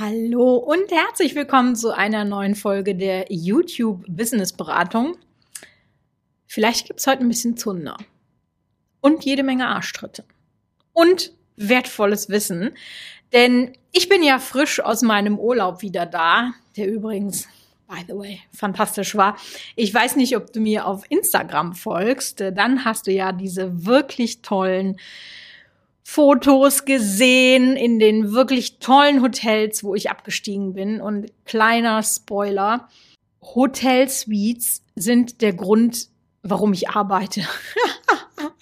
Hallo und herzlich willkommen zu einer neuen Folge der YouTube Business Beratung. Vielleicht gibt es heute ein bisschen Zunder und jede Menge Arschtritte und wertvolles Wissen, denn ich bin ja frisch aus meinem Urlaub wieder da, der übrigens by the way, fantastisch war. Ich weiß nicht, ob du mir auf Instagram folgst. Dann hast du ja diese wirklich tollen Fotos gesehen in den wirklich tollen Hotels, wo ich abgestiegen bin. Und kleiner Spoiler, Hotel-Suites sind der Grund, warum ich arbeite.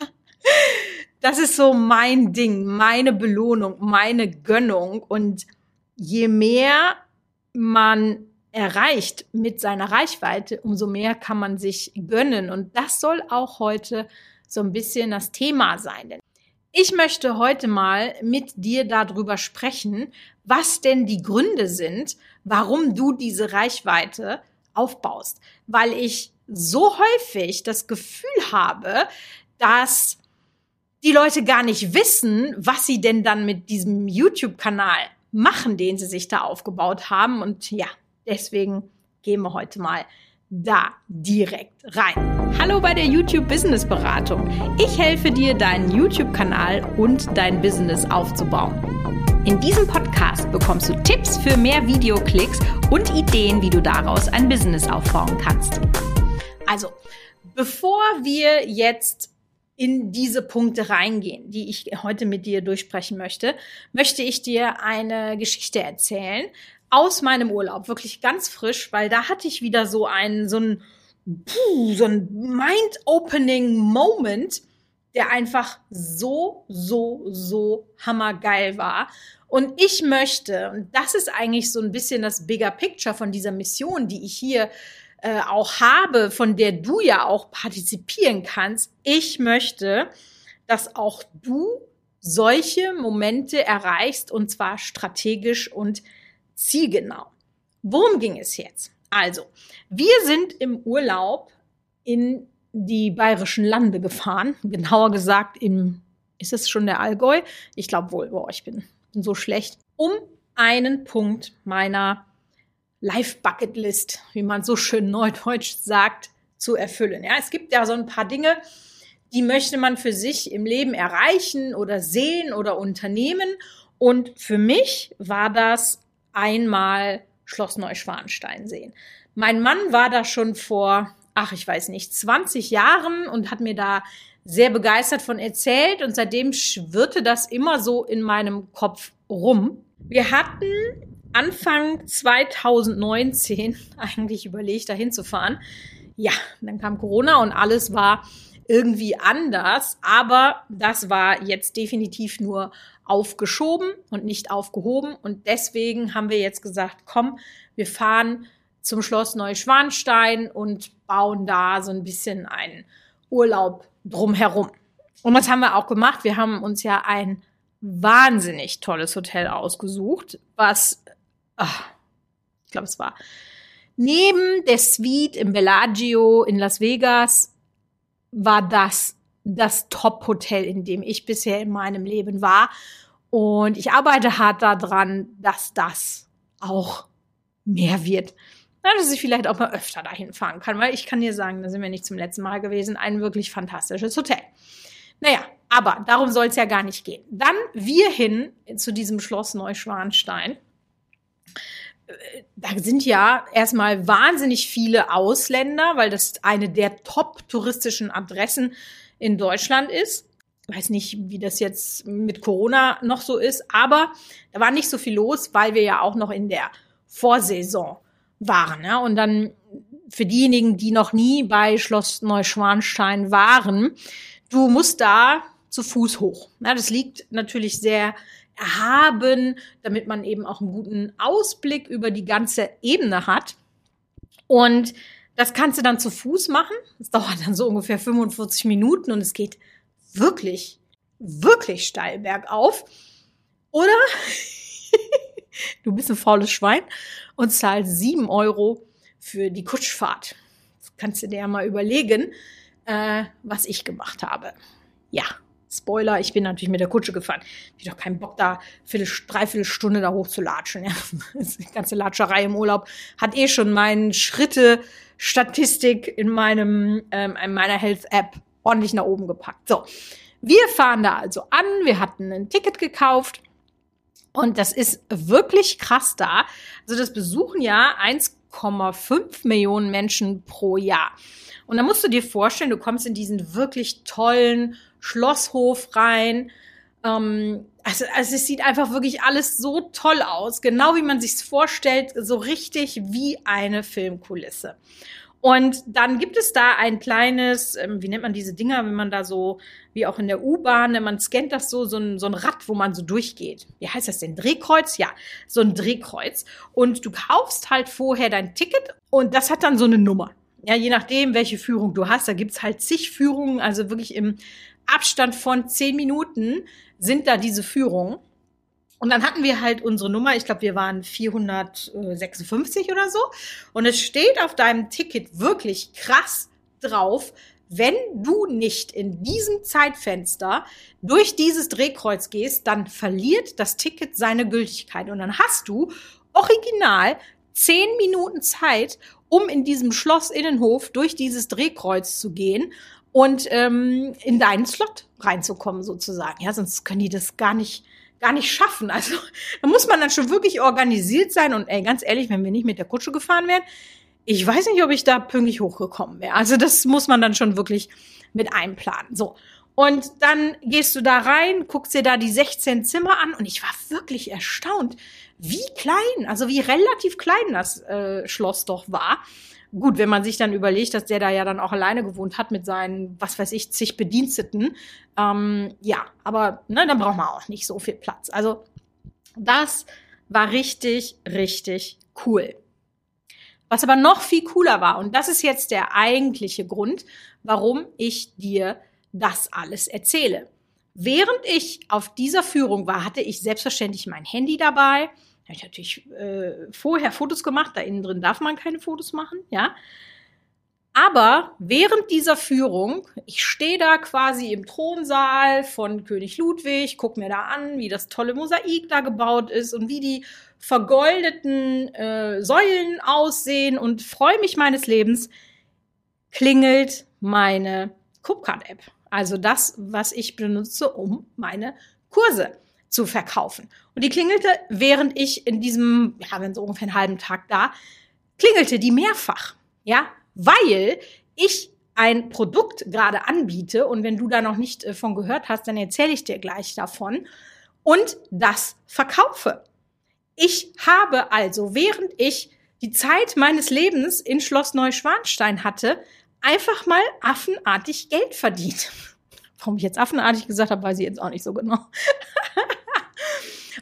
das ist so mein Ding, meine Belohnung, meine Gönnung. Und je mehr man erreicht mit seiner Reichweite, umso mehr kann man sich gönnen. Und das soll auch heute so ein bisschen das Thema sein. Denn ich möchte heute mal mit dir darüber sprechen, was denn die Gründe sind, warum du diese Reichweite aufbaust. Weil ich so häufig das Gefühl habe, dass die Leute gar nicht wissen, was sie denn dann mit diesem YouTube-Kanal machen, den sie sich da aufgebaut haben. Und ja, deswegen gehen wir heute mal da direkt rein. Hallo bei der YouTube Business Beratung. Ich helfe dir, deinen YouTube-Kanal und dein Business aufzubauen. In diesem Podcast bekommst du Tipps für mehr Videoklicks und Ideen, wie du daraus ein Business aufbauen kannst. Also, bevor wir jetzt in diese Punkte reingehen, die ich heute mit dir durchsprechen möchte, möchte ich dir eine Geschichte erzählen, aus meinem Urlaub, wirklich ganz frisch, weil da hatte ich wieder so einen, so ein, so ein mind-opening Moment, der einfach so, so, so hammergeil war. Und ich möchte, und das ist eigentlich so ein bisschen das Bigger Picture von dieser Mission, die ich hier äh, auch habe, von der du ja auch partizipieren kannst. Ich möchte, dass auch du solche Momente erreichst und zwar strategisch und zielgenau. Worum ging es jetzt? Also, wir sind im Urlaub in die bayerischen Lande gefahren, genauer gesagt im, ist es schon der Allgäu? Ich glaube wohl, boah, ich bin, bin so schlecht, um einen Punkt meiner Life Bucket List, wie man so schön neudeutsch sagt, zu erfüllen. Ja, es gibt ja so ein paar Dinge, die möchte man für sich im Leben erreichen oder sehen oder unternehmen. Und für mich war das einmal Schloss Neuschwanstein sehen. Mein Mann war da schon vor, ach, ich weiß nicht, 20 Jahren und hat mir da sehr begeistert von erzählt und seitdem schwirrte das immer so in meinem Kopf rum. Wir hatten Anfang 2019 eigentlich überlegt, da hinzufahren. Ja, dann kam Corona und alles war irgendwie anders, aber das war jetzt definitiv nur aufgeschoben und nicht aufgehoben. Und deswegen haben wir jetzt gesagt, komm, wir fahren zum Schloss Neuschwanstein und bauen da so ein bisschen einen Urlaub drumherum. Und was haben wir auch gemacht? Wir haben uns ja ein wahnsinnig tolles Hotel ausgesucht, was, ach, ich glaube, es war neben der Suite im Bellagio in Las Vegas, war das das Top-Hotel, in dem ich bisher in meinem Leben war. Und ich arbeite hart daran, dass das auch mehr wird. Ja, dass ich vielleicht auch mal öfter dahin fahren kann, weil ich kann dir sagen, da sind wir nicht zum letzten Mal gewesen. Ein wirklich fantastisches Hotel. Naja, aber darum soll es ja gar nicht gehen. Dann wir hin zu diesem Schloss Neuschwanstein. Da sind ja erstmal wahnsinnig viele Ausländer, weil das eine der top touristischen Adressen in Deutschland ist. Weiß nicht, wie das jetzt mit Corona noch so ist, aber da war nicht so viel los, weil wir ja auch noch in der Vorsaison waren. Ja? Und dann für diejenigen, die noch nie bei Schloss Neuschwanstein waren, du musst da zu Fuß hoch. Ja, das liegt natürlich sehr erhaben, damit man eben auch einen guten Ausblick über die ganze Ebene hat. Und das kannst du dann zu Fuß machen. Das dauert dann so ungefähr 45 Minuten und es geht wirklich, wirklich steil bergauf. Oder du bist ein faules Schwein und zahlst sieben Euro für die Kutschfahrt. Das kannst du dir ja mal überlegen, äh, was ich gemacht habe. Ja, Spoiler, ich bin natürlich mit der Kutsche gefahren. Ich habe doch keinen Bock, da viertel, dreiviertel Stunde da hoch zu latschen. Ja. Die ganze Latscherei im Urlaub hat eh schon meinen Schritte-Statistik in ähm, in meiner Health-App ordentlich nach oben gepackt. So. Wir fahren da also an. Wir hatten ein Ticket gekauft. Und das ist wirklich krass da. Also das besuchen ja 1,5 Millionen Menschen pro Jahr. Und da musst du dir vorstellen, du kommst in diesen wirklich tollen Schlosshof rein. Ähm, also, also es sieht einfach wirklich alles so toll aus, genau wie man sich's vorstellt, so richtig wie eine Filmkulisse. Und dann gibt es da ein kleines, ähm, wie nennt man diese Dinger, wenn man da so, wie auch in der U-Bahn, man scannt das so, so ein, so ein Rad, wo man so durchgeht. Wie heißt das denn? Drehkreuz? Ja, so ein Drehkreuz. Und du kaufst halt vorher dein Ticket und das hat dann so eine Nummer ja, je nachdem, welche Führung du hast, da gibt's halt zig Führungen, also wirklich im Abstand von zehn Minuten sind da diese Führungen. Und dann hatten wir halt unsere Nummer, ich glaube, wir waren 456 oder so. Und es steht auf deinem Ticket wirklich krass drauf, wenn du nicht in diesem Zeitfenster durch dieses Drehkreuz gehst, dann verliert das Ticket seine Gültigkeit. Und dann hast du original zehn Minuten Zeit, um in diesem Schloss-Innenhof durch dieses Drehkreuz zu gehen und ähm, in deinen Slot reinzukommen sozusagen. Ja, sonst können die das gar nicht gar nicht schaffen. Also da muss man dann schon wirklich organisiert sein und ey, ganz ehrlich, wenn wir nicht mit der Kutsche gefahren wären, ich weiß nicht, ob ich da pünktlich hochgekommen wäre. Also das muss man dann schon wirklich mit einplanen. So. Und dann gehst du da rein, guckst dir da die 16 Zimmer an und ich war wirklich erstaunt, wie klein, also wie relativ klein das äh, Schloss doch war. Gut, wenn man sich dann überlegt, dass der da ja dann auch alleine gewohnt hat mit seinen, was weiß ich, zig Bediensteten. Ähm, ja, aber ne, dann braucht man auch nicht so viel Platz. Also das war richtig, richtig cool. Was aber noch viel cooler war, und das ist jetzt der eigentliche Grund, warum ich dir das alles erzähle. Während ich auf dieser Führung war, hatte ich selbstverständlich mein Handy dabei. Da habe ich natürlich äh, vorher Fotos gemacht. Da innen drin darf man keine Fotos machen, ja. Aber während dieser Führung, ich stehe da quasi im Thronsaal von König Ludwig, guck mir da an, wie das tolle Mosaik da gebaut ist und wie die vergoldeten äh, Säulen aussehen und freue mich meines Lebens, klingelt meine Cupcard-App. Also das, was ich benutze, um meine Kurse zu verkaufen. Und die klingelte, während ich in diesem, ja, wenn so ungefähr einen halben Tag da, klingelte die mehrfach. Ja, weil ich ein Produkt gerade anbiete und wenn du da noch nicht äh, von gehört hast, dann erzähle ich dir gleich davon und das verkaufe. Ich habe also, während ich die Zeit meines Lebens in Schloss Neuschwanstein hatte, einfach mal affenartig Geld verdient. Warum ich jetzt affenartig gesagt habe, weiß ich jetzt auch nicht so genau.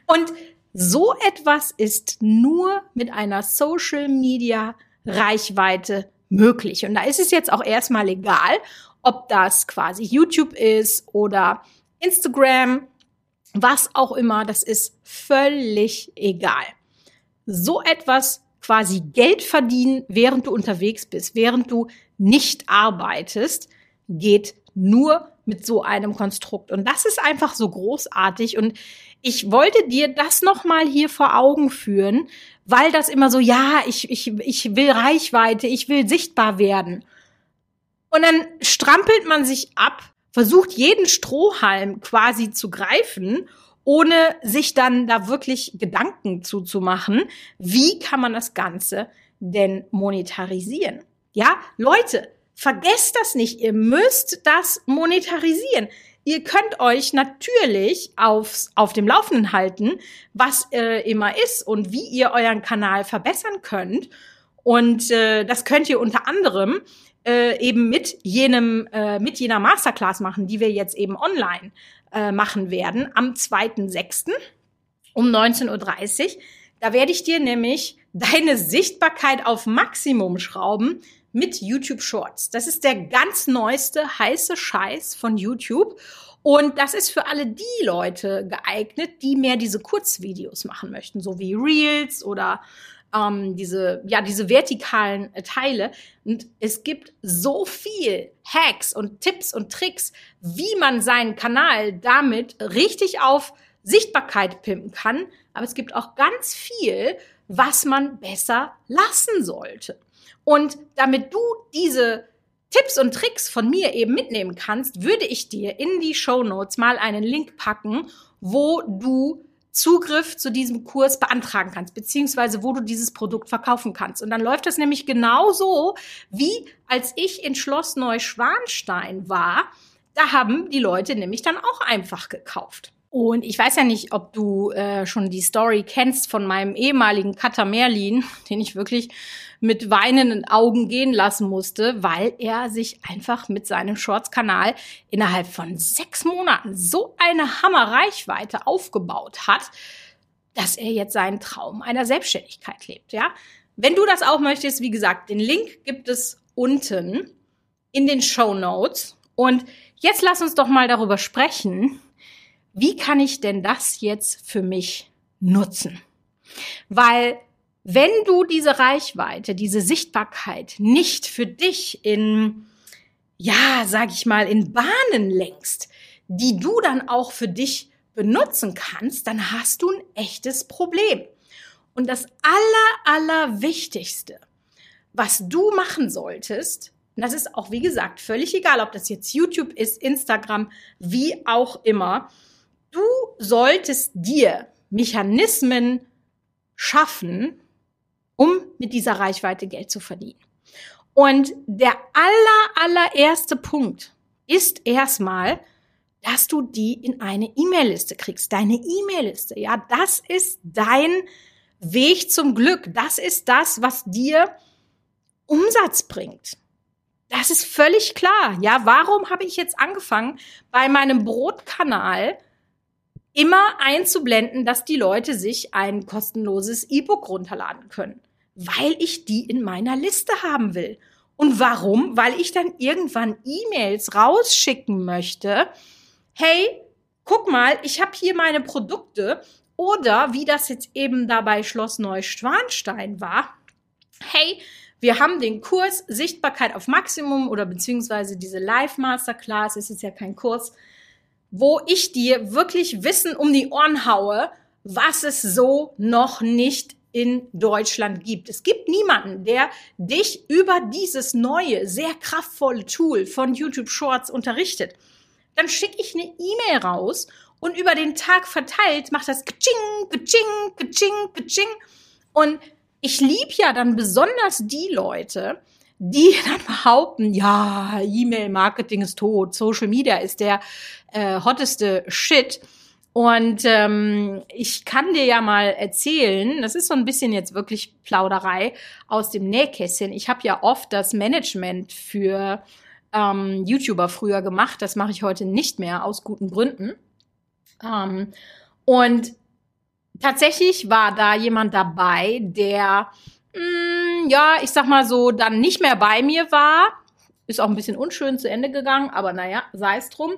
Und so etwas ist nur mit einer Social Media Reichweite möglich. Und da ist es jetzt auch erstmal egal, ob das quasi YouTube ist oder Instagram, was auch immer, das ist völlig egal. So etwas quasi Geld verdienen, während du unterwegs bist, während du nicht arbeitest, geht nur mit so einem Konstrukt. Und das ist einfach so großartig. Und ich wollte dir das nochmal hier vor Augen führen, weil das immer so, ja, ich, ich, ich will Reichweite, ich will sichtbar werden. Und dann strampelt man sich ab, versucht jeden Strohhalm quasi zu greifen, ohne sich dann da wirklich Gedanken zuzumachen, wie kann man das Ganze denn monetarisieren? Ja, Leute, vergesst das nicht. Ihr müsst das monetarisieren. Ihr könnt euch natürlich aufs, auf dem Laufenden halten, was äh, immer ist und wie ihr euren Kanal verbessern könnt. Und äh, das könnt ihr unter anderem äh, eben mit jenem, äh, mit jener Masterclass machen, die wir jetzt eben online äh, machen werden am 2.6. um 19.30 Uhr. Da werde ich dir nämlich deine Sichtbarkeit auf Maximum schrauben mit YouTube Shorts. Das ist der ganz neueste heiße Scheiß von YouTube. Und das ist für alle die Leute geeignet, die mehr diese Kurzvideos machen möchten, so wie Reels oder ähm, diese, ja, diese vertikalen Teile. Und es gibt so viel Hacks und Tipps und Tricks, wie man seinen Kanal damit richtig auf Sichtbarkeit pimpen kann. Aber es gibt auch ganz viel, was man besser lassen sollte. Und damit du diese Tipps und Tricks von mir eben mitnehmen kannst, würde ich dir in die Show Notes mal einen Link packen, wo du Zugriff zu diesem Kurs beantragen kannst, beziehungsweise wo du dieses Produkt verkaufen kannst. Und dann läuft das nämlich genauso, wie als ich in Schloss Neuschwanstein war. Da haben die Leute nämlich dann auch einfach gekauft. Und ich weiß ja nicht, ob du äh, schon die Story kennst von meinem ehemaligen Cutter Merlin, den ich wirklich mit weinenden Augen gehen lassen musste, weil er sich einfach mit seinem Shorts-Kanal innerhalb von sechs Monaten so eine Hammerreichweite aufgebaut hat, dass er jetzt seinen Traum einer Selbstständigkeit lebt, ja. Wenn du das auch möchtest, wie gesagt, den Link gibt es unten in den Show Notes. Und jetzt lass uns doch mal darüber sprechen, wie kann ich denn das jetzt für mich nutzen? Weil wenn du diese Reichweite, diese Sichtbarkeit nicht für dich in, ja, sag ich mal, in Bahnen lenkst, die du dann auch für dich benutzen kannst, dann hast du ein echtes Problem. Und das aller, aller Wichtigste, was du machen solltest, und das ist auch, wie gesagt, völlig egal, ob das jetzt YouTube ist, Instagram, wie auch immer, solltest dir Mechanismen schaffen, um mit dieser Reichweite Geld zu verdienen. Und der aller, allererste Punkt ist erstmal, dass du die in eine E-Mail-Liste kriegst. Deine E-Mail-Liste, ja, das ist dein Weg zum Glück. Das ist das, was dir Umsatz bringt. Das ist völlig klar. Ja, warum habe ich jetzt angefangen, bei meinem Brotkanal immer einzublenden, dass die Leute sich ein kostenloses E-Book runterladen können, weil ich die in meiner Liste haben will. Und warum? Weil ich dann irgendwann E-Mails rausschicken möchte. Hey, guck mal, ich habe hier meine Produkte. Oder wie das jetzt eben dabei Schloss Neuschwanstein war. Hey, wir haben den Kurs Sichtbarkeit auf Maximum oder beziehungsweise diese Live Masterclass, es ist ja kein Kurs, wo ich dir wirklich Wissen um die Ohren haue, was es so noch nicht in Deutschland gibt. Es gibt niemanden, der dich über dieses neue, sehr kraftvolle Tool von YouTube Shorts unterrichtet. Dann schicke ich eine E-Mail raus und über den Tag verteilt macht das Kaching, Kaching, Kaching, Kaching. Und ich lieb ja dann besonders die Leute, die dann behaupten, ja, E-Mail-Marketing ist tot, Social Media ist der äh, hotteste Shit. Und ähm, ich kann dir ja mal erzählen, das ist so ein bisschen jetzt wirklich Plauderei aus dem Nähkästchen. Ich habe ja oft das Management für ähm, YouTuber früher gemacht. Das mache ich heute nicht mehr aus guten Gründen. Ähm, und tatsächlich war da jemand dabei, der mh, mm, ja, ich sag mal so, dann nicht mehr bei mir war. Ist auch ein bisschen unschön zu Ende gegangen, aber naja, sei es drum.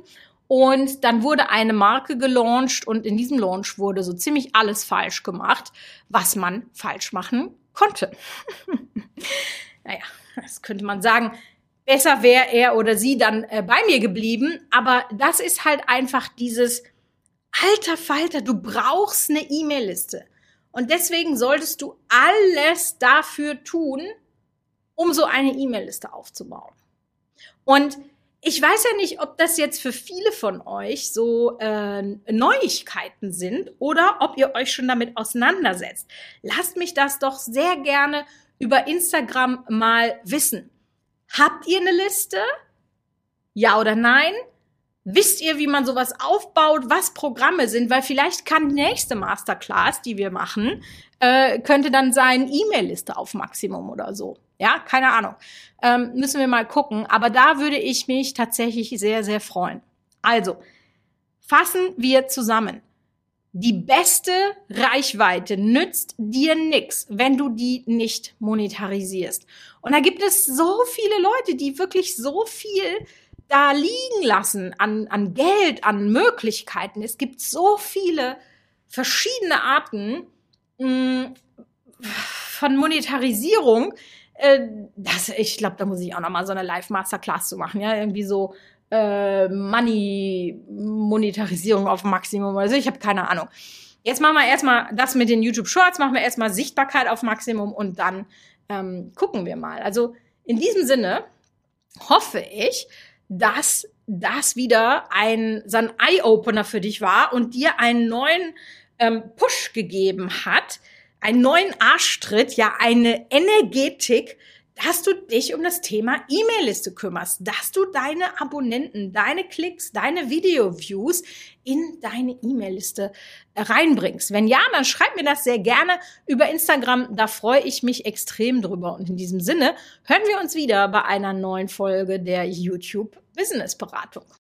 Und dann wurde eine Marke gelauncht und in diesem Launch wurde so ziemlich alles falsch gemacht, was man falsch machen konnte. naja, das könnte man sagen. Besser wäre er oder sie dann äh, bei mir geblieben. Aber das ist halt einfach dieses, alter Falter, du brauchst eine E-Mail-Liste. Und deswegen solltest du alles dafür tun, um so eine E-Mail-Liste aufzubauen. Und ich weiß ja nicht, ob das jetzt für viele von euch so äh, Neuigkeiten sind oder ob ihr euch schon damit auseinandersetzt. Lasst mich das doch sehr gerne über Instagram mal wissen. Habt ihr eine Liste? Ja oder nein? Wisst ihr, wie man sowas aufbaut, was Programme sind? Weil vielleicht kann die nächste Masterclass, die wir machen, äh, könnte dann sein E-Mail-Liste auf Maximum oder so. Ja, keine Ahnung. Ähm, müssen wir mal gucken. Aber da würde ich mich tatsächlich sehr, sehr freuen. Also, fassen wir zusammen. die beste Reichweite nützt dir nix, wenn du die nicht monetarisierst. Und da gibt es so viele Leute, die wirklich so viel da liegen lassen an, an Geld, an Möglichkeiten. Es gibt so viele verschiedene Arten mh, mm, von Monetarisierung. Äh, das, ich glaube, da muss ich auch noch mal so eine Live-Masterclass zu machen. Ja, irgendwie so äh, Money-Monetarisierung auf Maximum. Also ich habe keine Ahnung. Jetzt machen wir erstmal das mit den YouTube Shorts, machen wir erstmal Sichtbarkeit auf Maximum und dann ähm, gucken wir mal. Also in diesem Sinne hoffe ich, dass das wieder ein, so ein Eye-Opener für dich war und dir einen neuen ähm, Push gegeben hat, einen neuen Arschtritt, ja, eine Energetik, dass du dich um das Thema E-Mail-Liste kümmerst, dass du deine Abonnenten, deine Klicks, deine Video-Views in deine E-Mail-Liste reinbringst. Wenn ja, dann schreib mir das sehr gerne über Instagram. Da freue ich mich extrem drüber. Und in diesem Sinne hören wir uns wieder bei einer neuen Folge der YouTube Business Beratung.